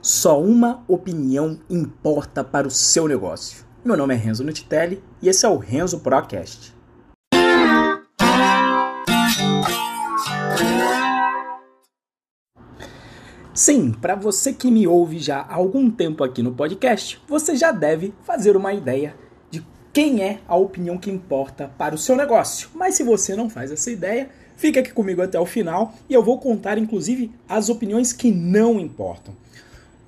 Só uma opinião importa para o seu negócio. Meu nome é Renzo Nutitelli e esse é o Renzo Procast. Sim, para você que me ouve já há algum tempo aqui no podcast, você já deve fazer uma ideia de quem é a opinião que importa para o seu negócio. Mas se você não faz essa ideia, fica aqui comigo até o final e eu vou contar inclusive as opiniões que não importam.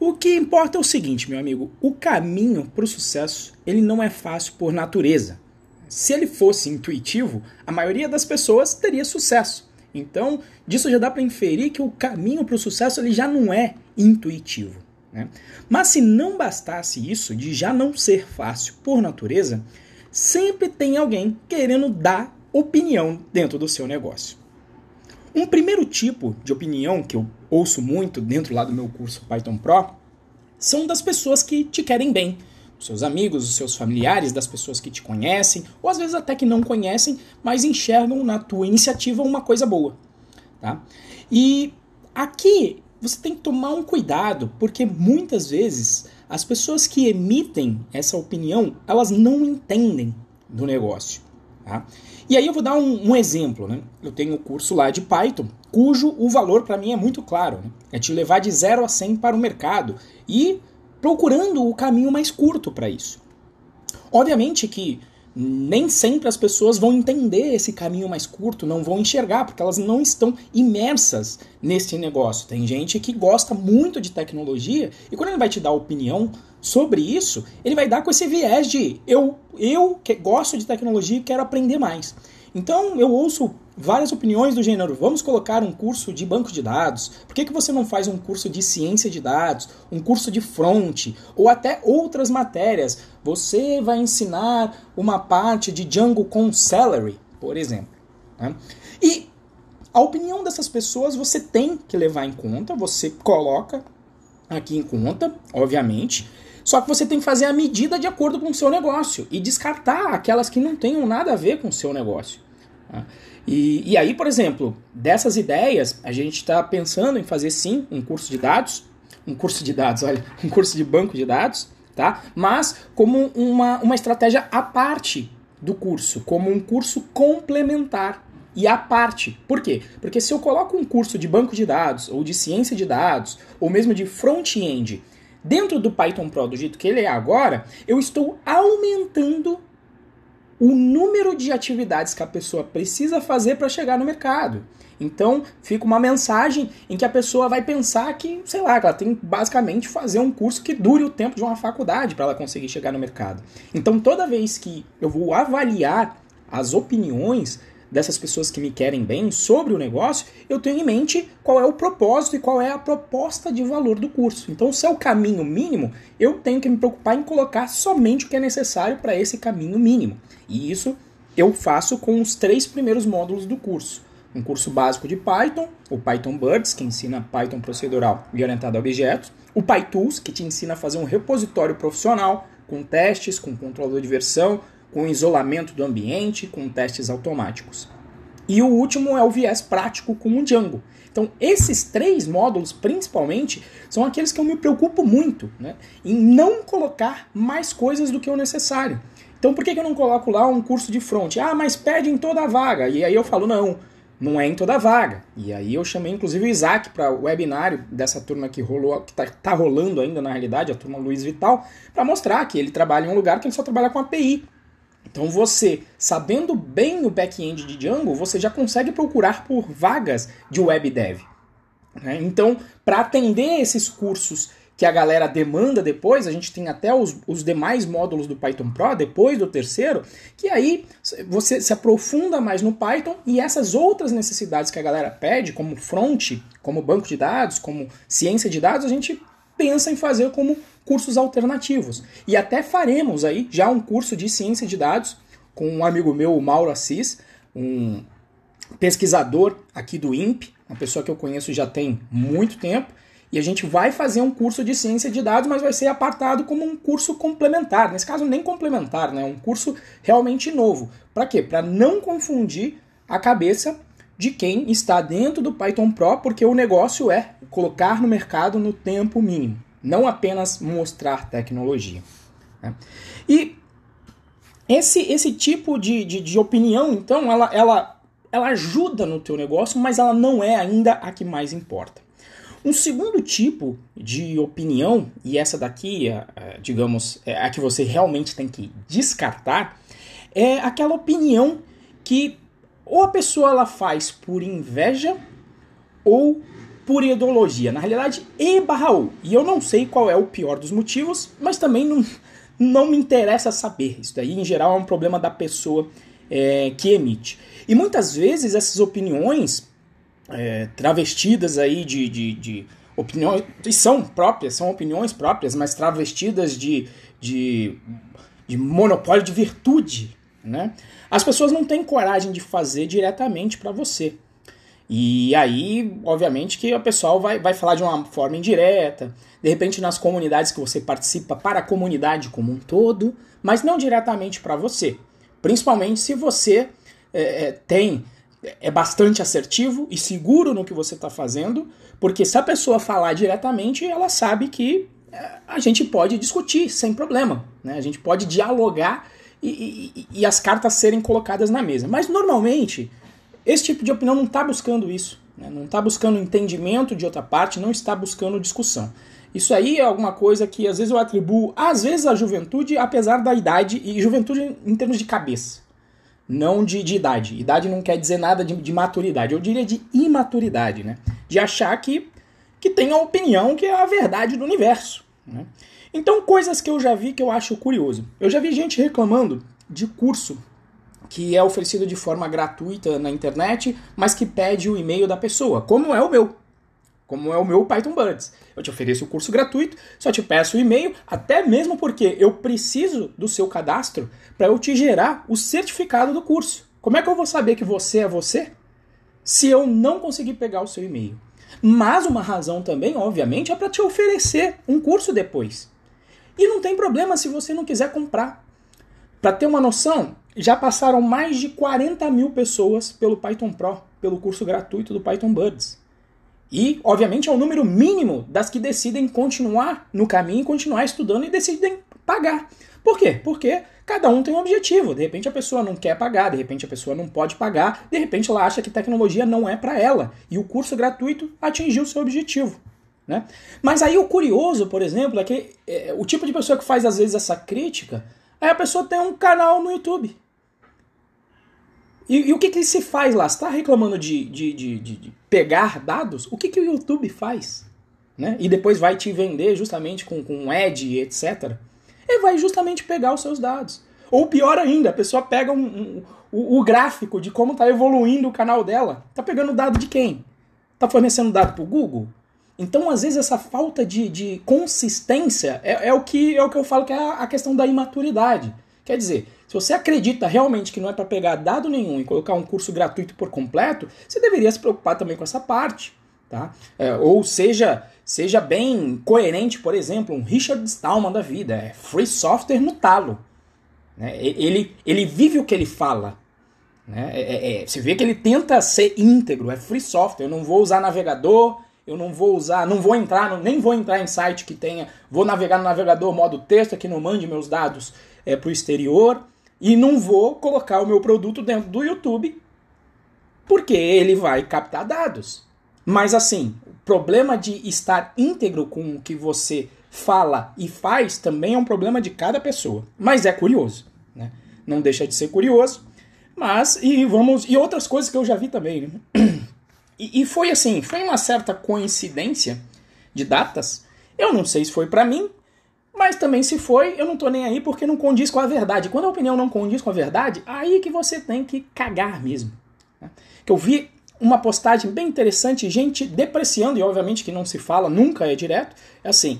O que importa é o seguinte, meu amigo, o caminho para o sucesso, ele não é fácil por natureza. Se ele fosse intuitivo, a maioria das pessoas teria sucesso. Então, disso já dá para inferir que o caminho para o sucesso ele já não é intuitivo. Né? Mas se não bastasse isso, de já não ser fácil por natureza, sempre tem alguém querendo dar opinião dentro do seu negócio. Um primeiro tipo de opinião que eu ouço muito dentro lá do meu curso Python Pro são das pessoas que te querem bem. Os seus amigos, os seus familiares, das pessoas que te conhecem, ou às vezes até que não conhecem, mas enxergam na tua iniciativa uma coisa boa. Tá? E aqui você tem que tomar um cuidado, porque muitas vezes as pessoas que emitem essa opinião, elas não entendem do negócio. Tá? E aí eu vou dar um, um exemplo. Né? Eu tenho um curso lá de Python, cujo o valor para mim é muito claro. Né? É te levar de 0 a 100 para o mercado e procurando o caminho mais curto para isso. Obviamente que nem sempre as pessoas vão entender esse caminho mais curto, não vão enxergar, porque elas não estão imersas nesse negócio. Tem gente que gosta muito de tecnologia e quando ele vai te dar opinião sobre isso, ele vai dar com esse viés de eu, eu que gosto de tecnologia e quero aprender mais. Então eu ouço várias opiniões do gênero: vamos colocar um curso de banco de dados? Por que, que você não faz um curso de ciência de dados, um curso de front, ou até outras matérias? Você vai ensinar uma parte de Django com Celery, por exemplo. Né? E a opinião dessas pessoas você tem que levar em conta, você coloca aqui em conta, obviamente. Só que você tem que fazer a medida de acordo com o seu negócio e descartar aquelas que não tenham nada a ver com o seu negócio. Tá? E, e aí, por exemplo, dessas ideias, a gente está pensando em fazer sim um curso de dados, um curso de dados, olha, um curso de banco de dados, tá? Mas como uma, uma estratégia à parte do curso, como um curso complementar e à parte. Por quê? Porque se eu coloco um curso de banco de dados, ou de ciência de dados, ou mesmo de front-end, dentro do Python Pro do jeito que ele é agora, eu estou aumentando o número de atividades que a pessoa precisa fazer para chegar no mercado. Então, fica uma mensagem em que a pessoa vai pensar que, sei lá, ela tem basicamente fazer um curso que dure o tempo de uma faculdade para ela conseguir chegar no mercado. Então, toda vez que eu vou avaliar as opiniões dessas pessoas que me querem bem sobre o negócio, eu tenho em mente qual é o propósito e qual é a proposta de valor do curso. Então, se é o caminho mínimo, eu tenho que me preocupar em colocar somente o que é necessário para esse caminho mínimo. E isso eu faço com os três primeiros módulos do curso. Um curso básico de Python, o Python Birds, que ensina Python procedural e orientado a objetos, o PyTools, que te ensina a fazer um repositório profissional com testes, com controlador de versão, com isolamento do ambiente, com testes automáticos. E o último é o viés prático com o Django. Então, esses três módulos, principalmente, são aqueles que eu me preocupo muito né, em não colocar mais coisas do que o necessário. Então, por que, eu não coloco lá um curso de front? Ah, mas pede em toda a vaga. E aí eu falo, não, não é em toda a vaga. E aí eu chamei inclusive o Isaac para o webinário dessa turma que rolou, que está tá rolando ainda na realidade, a turma Luiz Vital, para mostrar que ele trabalha em um lugar que ele só trabalha com API. Então você, sabendo bem o back-end de Django, você já consegue procurar por vagas de web dev. Né? Então, para atender esses cursos que a galera demanda depois, a gente tem até os, os demais módulos do Python Pro, depois do terceiro, que aí você se aprofunda mais no Python e essas outras necessidades que a galera pede, como front, como banco de dados, como ciência de dados, a gente pensa em fazer como cursos alternativos. E até faremos aí já um curso de ciência de dados com um amigo meu, o Mauro Assis, um pesquisador aqui do INPE, uma pessoa que eu conheço já tem muito tempo, e a gente vai fazer um curso de ciência de dados, mas vai ser apartado como um curso complementar. Nesse caso, nem complementar, né? Um curso realmente novo. Para quê? Para não confundir a cabeça de quem está dentro do Python Pro, porque o negócio é colocar no mercado no tempo mínimo. Não apenas mostrar tecnologia. Né? E esse, esse tipo de, de, de, opinião, então, ela, ela, ela ajuda no teu negócio, mas ela não é ainda a que mais importa. Um segundo tipo de opinião, e essa daqui, é, é, digamos, é a que você realmente tem que descartar, é aquela opinião que ou a pessoa ela faz por inveja ou por ideologia. Na realidade, E barra ou. E eu não sei qual é o pior dos motivos, mas também não, não me interessa saber. Isso daí, em geral, é um problema da pessoa é, que emite. E muitas vezes essas opiniões é, travestidas aí de, de, de opiniões, e são próprias, são opiniões próprias, mas travestidas de, de, de monopólio de virtude, né? As pessoas não têm coragem de fazer diretamente para você. E aí, obviamente, que o pessoal vai, vai falar de uma forma indireta, de repente nas comunidades que você participa, para a comunidade como um todo, mas não diretamente para você. Principalmente se você é, é, tem é bastante assertivo e seguro no que você está fazendo, porque se a pessoa falar diretamente, ela sabe que é, a gente pode discutir sem problema, né? a gente pode dialogar e, e, e as cartas serem colocadas na mesa. Mas normalmente esse tipo de opinião não está buscando isso, né? não está buscando entendimento de outra parte, não está buscando discussão. Isso aí é alguma coisa que às vezes eu atribuo, às vezes, à juventude, apesar da idade, e juventude em termos de cabeça, não de, de idade. Idade não quer dizer nada de, de, maturidade, eu diria de imaturidade, né? De achar que, que tem a opinião que é a verdade do universo. Né? Então, coisas que eu já vi que eu acho curioso. Eu já vi gente reclamando de curso que é oferecido de forma gratuita na internet, mas que pede o e-mail da pessoa, como é o meu. Como é o meu Python Buds. Eu te ofereço o curso gratuito, só te peço o e-mail, até mesmo porque eu preciso do seu cadastro para eu te gerar o certificado do curso. Como é que eu vou saber que você é você se eu não conseguir pegar o seu e-mail? Mas uma razão também, obviamente, é para te oferecer um curso depois. E não tem problema se você não quiser comprar. Para ter uma noção, já passaram mais de 40 mil pessoas pelo Python Pro, pelo curso gratuito do Python Buds. E, obviamente, é o número mínimo das que decidem continuar no caminho, continuar estudando e decidem pagar. Por quê? Porque cada um tem um objetivo. De repente a pessoa não quer pagar, de repente a pessoa não pode pagar, de repente ela acha que tecnologia não é para ela. E o curso gratuito atingiu seu objetivo. Né? Mas aí o curioso, por exemplo, é que é, o tipo de pessoa que faz às vezes essa crítica Aí a pessoa tem um canal no YouTube. E, e o que, que se faz lá? Você está reclamando de, de, de, de, pegar dados? O que, que o YouTube faz? Né? E depois vai te vender justamente com, com ad, etc. Ele vai justamente pegar os seus dados. Ou pior ainda, a pessoa pega um, um, o, o, gráfico de como está evoluindo o canal dela. Está pegando dado de quem? Está fornecendo dado para o Google? Então, às vezes, essa falta de, de consistência é, é, o que, é o que eu falo que é a questão da imaturidade. Quer dizer, se você acredita realmente que não é para pegar dado nenhum e colocar um curso gratuito por completo, você deveria se preocupar também com essa parte. Tá? É, ou seja, seja bem coerente, por exemplo, um Richard Stallman da vida, é free software no talo. Né? Ele, ele vive o que ele fala. Né? É, é, é, você vê que ele tenta ser íntegro, é free software, eu não vou usar navegador, eu não vou usar, não vou entrar, nem vou entrar em site que tenha, vou navegar no navegador modo texto, que não mande meus dados é, para o exterior, e não vou colocar o meu produto dentro do YouTube, porque ele vai captar dados. Mas assim, o problema de estar íntegro com o que você fala e faz também é um problema de cada pessoa. Mas é curioso, né? Não deixa de ser curioso. Mas, e vamos. E outras coisas que eu já vi também, né? E, e foi assim, foi uma certa coincidência de datas. Eu não sei se foi para mim, mas também se foi, eu não tô nem aí porque não condiz com a verdade. Quando a opinião não condiz com a verdade, aí que você tem que cagar mesmo. Né? Que eu vi uma postagem bem interessante, gente depreciando, e obviamente que não se fala, nunca é direto, é assim.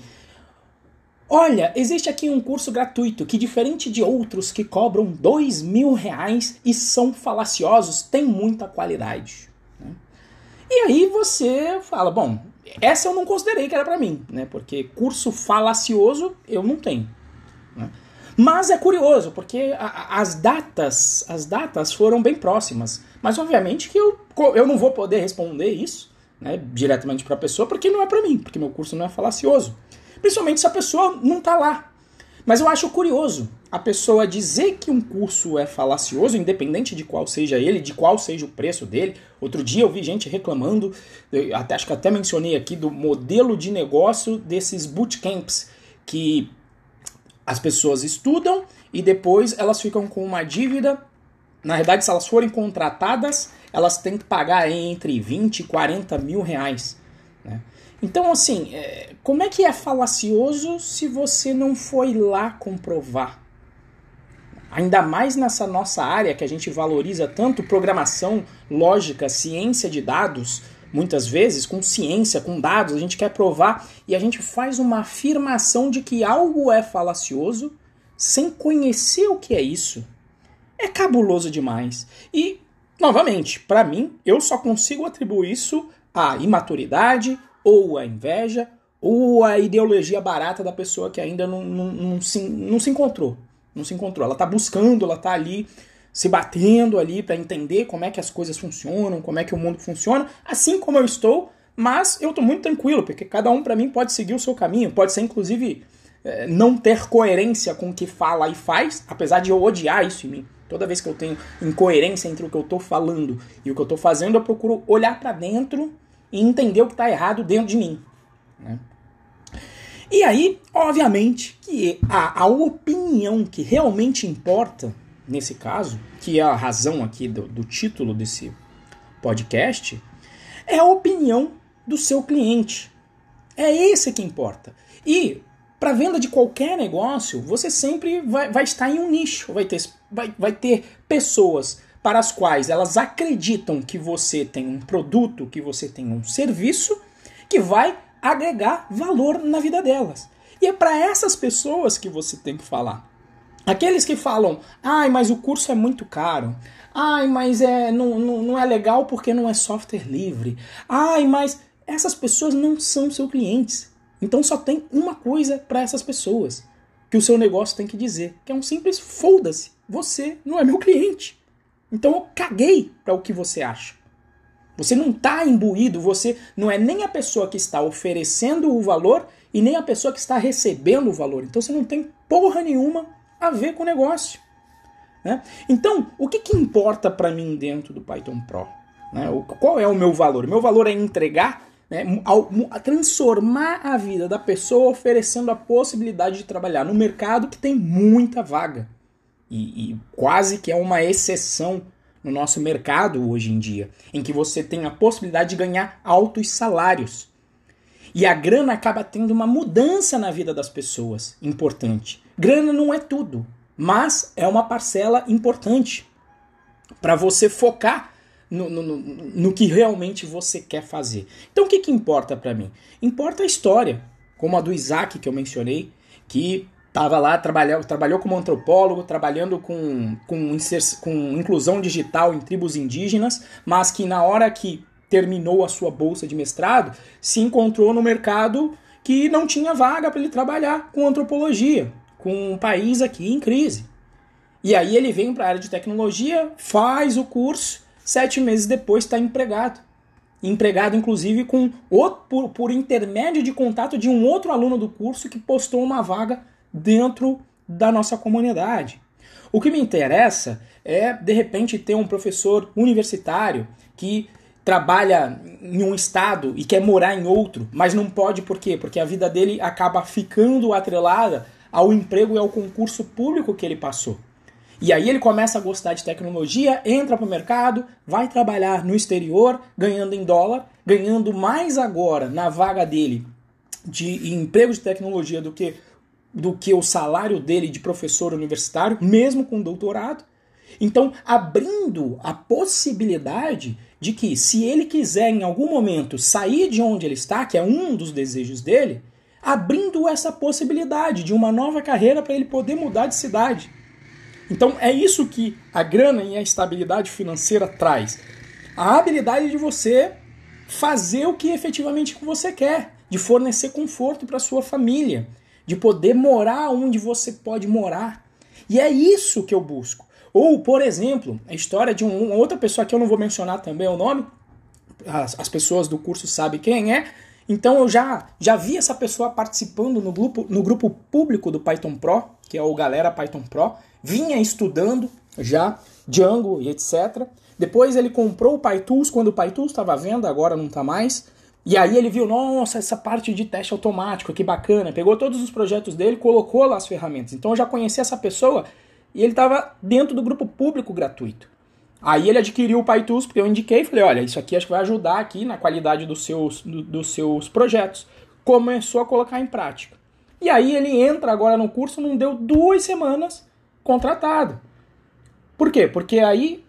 Olha, existe aqui um curso gratuito que, diferente de outros que cobram dois mil reais e são falaciosos, tem muita qualidade. E aí você fala, bom, essa eu não considerei que era para mim, né? Porque curso falacioso eu não tenho. Né? Mas é curioso, porque a, as datas, as datas foram bem próximas. Mas obviamente que eu, eu não vou poder responder isso, né, diretamente para a pessoa, porque não é para mim, porque meu curso não é falacioso. Principalmente se a pessoa não está lá. Mas eu acho curioso a pessoa dizer que um curso é falacioso, independente de qual seja ele, de qual seja o preço dele. Outro dia eu vi gente reclamando, até acho que até mencionei aqui, do modelo de negócio desses bootcamps, que as pessoas estudam e depois elas ficam com uma dívida. Na verdade, se elas forem contratadas, elas têm que pagar entre 20 e 40 mil reais. Né? Então, assim, é, como é que é falacioso se você não foi lá comprovar? Ainda mais nessa nossa área que a gente valoriza tanto programação, lógica, ciência de dados, muitas vezes com ciência, com dados, a gente quer provar e a gente faz uma afirmação de que algo é falacioso sem conhecer o que é isso. É cabuloso demais. E, novamente, para mim, eu só consigo atribuir isso à imaturidade, ou à inveja, ou à ideologia barata da pessoa que ainda não, não, não, se, não se encontrou não se encontrou. Ela está buscando, ela está ali se batendo ali para entender como é que as coisas funcionam, como é que o mundo funciona, assim como eu estou, mas eu estou muito tranquilo, porque cada um para mim pode seguir o seu caminho, pode ser inclusive eh, não ter coerência com o que fala e faz, apesar de eu odiar isso em mim. Toda vez que eu tenho incoerência entre o que eu estou falando e o que eu estou fazendo, eu procuro olhar para dentro e entender o que está errado dentro de mim. Né? E aí, obviamente, que a, a opinião que realmente importa, nesse caso, que é a razão aqui do, do título desse podcast, é a opinião do seu cliente. É esse que importa. E para venda de qualquer negócio, você sempre vai, vai estar em um nicho, vai ter, vai, vai ter pessoas para as quais elas acreditam que você tem um produto, que você tem um serviço que vai agregar valor na vida delas. E é para essas pessoas que você tem que falar. Aqueles que falam, ai, mas o curso é muito caro. Ai, mas é, não, não, não é legal porque não é software livre. Ai, mas essas pessoas não são seus clientes. Então só tem uma coisa para essas pessoas que o seu negócio tem que dizer, que é um simples foda-se. Você não é meu cliente. Então eu caguei para o que você acha. Você não está imbuído, você não é nem a pessoa que está oferecendo o valor e nem a pessoa que está recebendo o valor. Então você não tem porra nenhuma a ver com o negócio. Né? Então, o que, que importa para mim dentro do Python Pro? Né? O, qual é o meu valor? O meu valor é entregar, né, transformar a vida da pessoa oferecendo a possibilidade de trabalhar no mercado que tem muita vaga. E, e quase que é uma exceção no nosso mercado hoje em dia, em que você tem a possibilidade de ganhar altos salários. E a grana acaba tendo uma mudança na vida das pessoas importante. Grana não é tudo, mas é uma parcela importante para você focar no, no, no, no, que realmente você quer fazer. Então o que, que importa para mim? Importa a história, como a do Isaac que eu mencionei, que Tava lá, trabalhou, trabalhou como antropólogo, trabalhando com, com, com inclusão digital em tribos indígenas, mas que na hora que terminou a sua bolsa de mestrado, se encontrou no mercado que não tinha vaga para ele trabalhar com antropologia, com um país aqui em crise. E aí ele vem para a área de tecnologia, faz o curso, sete meses depois está empregado. Empregado, inclusive, com outro, por, por intermédio de contato de um outro aluno do curso que postou uma vaga dentro da nossa comunidade. O que me interessa é, de repente, ter um professor universitário que trabalha em um estado e quer morar em outro, mas não pode por quê? Porque a vida dele acaba ficando atrelada ao emprego e ao concurso público que ele passou. E aí ele começa a gostar de tecnologia, entra para o mercado, vai trabalhar no exterior, ganhando em dólar, ganhando mais agora na vaga dele de emprego de tecnologia do que do que o salário dele de professor universitário, mesmo com doutorado. Então, abrindo a possibilidade de que, se ele quiser em algum momento sair de onde ele está, que é um dos desejos dele, abrindo essa possibilidade de uma nova carreira para ele poder mudar de cidade. Então, é isso que a grana e a estabilidade financeira traz. A habilidade de você fazer o que efetivamente você quer, de fornecer conforto para sua família, de poder morar onde você pode morar. E é isso que eu busco. Ou, por exemplo, a história de uma outra pessoa que eu não vou mencionar também o nome, as, as pessoas do curso sabem quem é, Então eu já, já vi essa pessoa participando no grupo, no grupo público do Python Pro, que é o Galera Python Pro, vinha estudando já Django e etc. Depois ele comprou o PyTools quando o PyTools estava à venda, agora não está mais. E aí ele viu, nossa, essa parte de teste automático, que bacana. Pegou todos os projetos dele, colocou lá as ferramentas. Então eu já conheci essa pessoa e ele estava dentro do grupo público gratuito. Aí ele adquiriu o PyTools porque eu indiquei falei, olha, isso aqui acho que vai ajudar aqui na qualidade dos seus, do, dos seus projetos. Começou a colocar em prática. E aí ele entra agora no curso, não deu duas semanas contratado. Por quê? Porque aí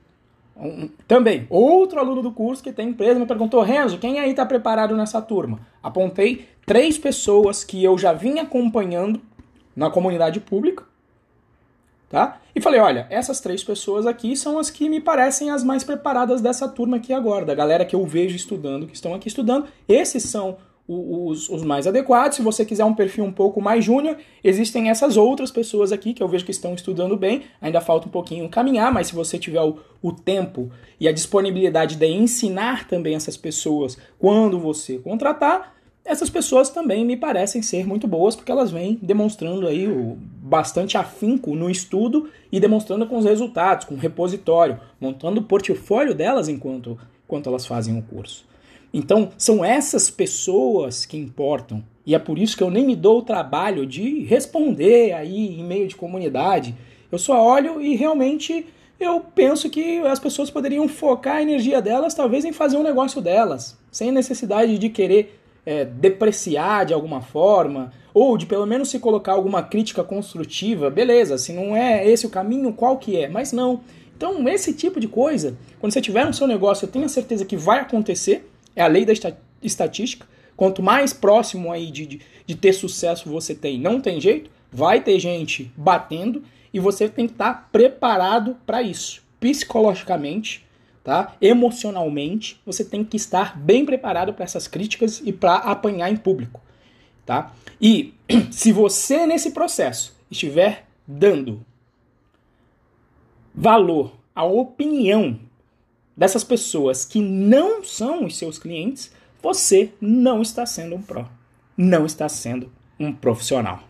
um, também, outro aluno do curso que tem empresa me perguntou: Renzo, quem aí está preparado nessa turma? Apontei três pessoas que eu já vim acompanhando na comunidade pública, tá? E falei: olha, essas três pessoas aqui são as que me parecem as mais preparadas dessa turma aqui agora, da galera que eu vejo estudando, que estão aqui estudando. Esses são os, os, mais adequados. Se você quiser um perfil um pouco mais júnior, existem essas outras pessoas aqui que eu vejo que estão estudando bem. Ainda falta um pouquinho caminhar, mas se você tiver o, o tempo e a disponibilidade de ensinar também essas pessoas quando você contratar, essas pessoas também me parecem ser muito boas, porque elas vêm demonstrando aí o bastante afinco no estudo e demonstrando com os resultados, com o repositório, montando o portfólio delas enquanto, enquanto elas fazem o curso. Então, são essas pessoas que importam. E é por isso que eu nem me dou o trabalho de responder aí em meio de comunidade. Eu só olho e realmente eu penso que as pessoas poderiam focar a energia delas talvez em fazer um negócio delas, sem necessidade de querer é, depreciar de alguma forma, ou de pelo menos se colocar alguma crítica construtiva. Beleza, se não é esse o caminho, qual que é? Mas não. Então, esse tipo de coisa, quando você tiver no seu negócio, eu tenho a certeza que vai acontecer é a lei da estatística. Quanto mais próximo aí de, de, de ter sucesso você tem, não tem jeito, vai ter gente batendo e você tem que estar preparado para isso. Psicologicamente, tá? Emocionalmente, você tem que estar bem preparado para essas críticas e para apanhar em público, tá? E se você nesse processo estiver dando valor à opinião dessas pessoas que não são os seus clientes, você não está sendo um pró, não está sendo um profissional.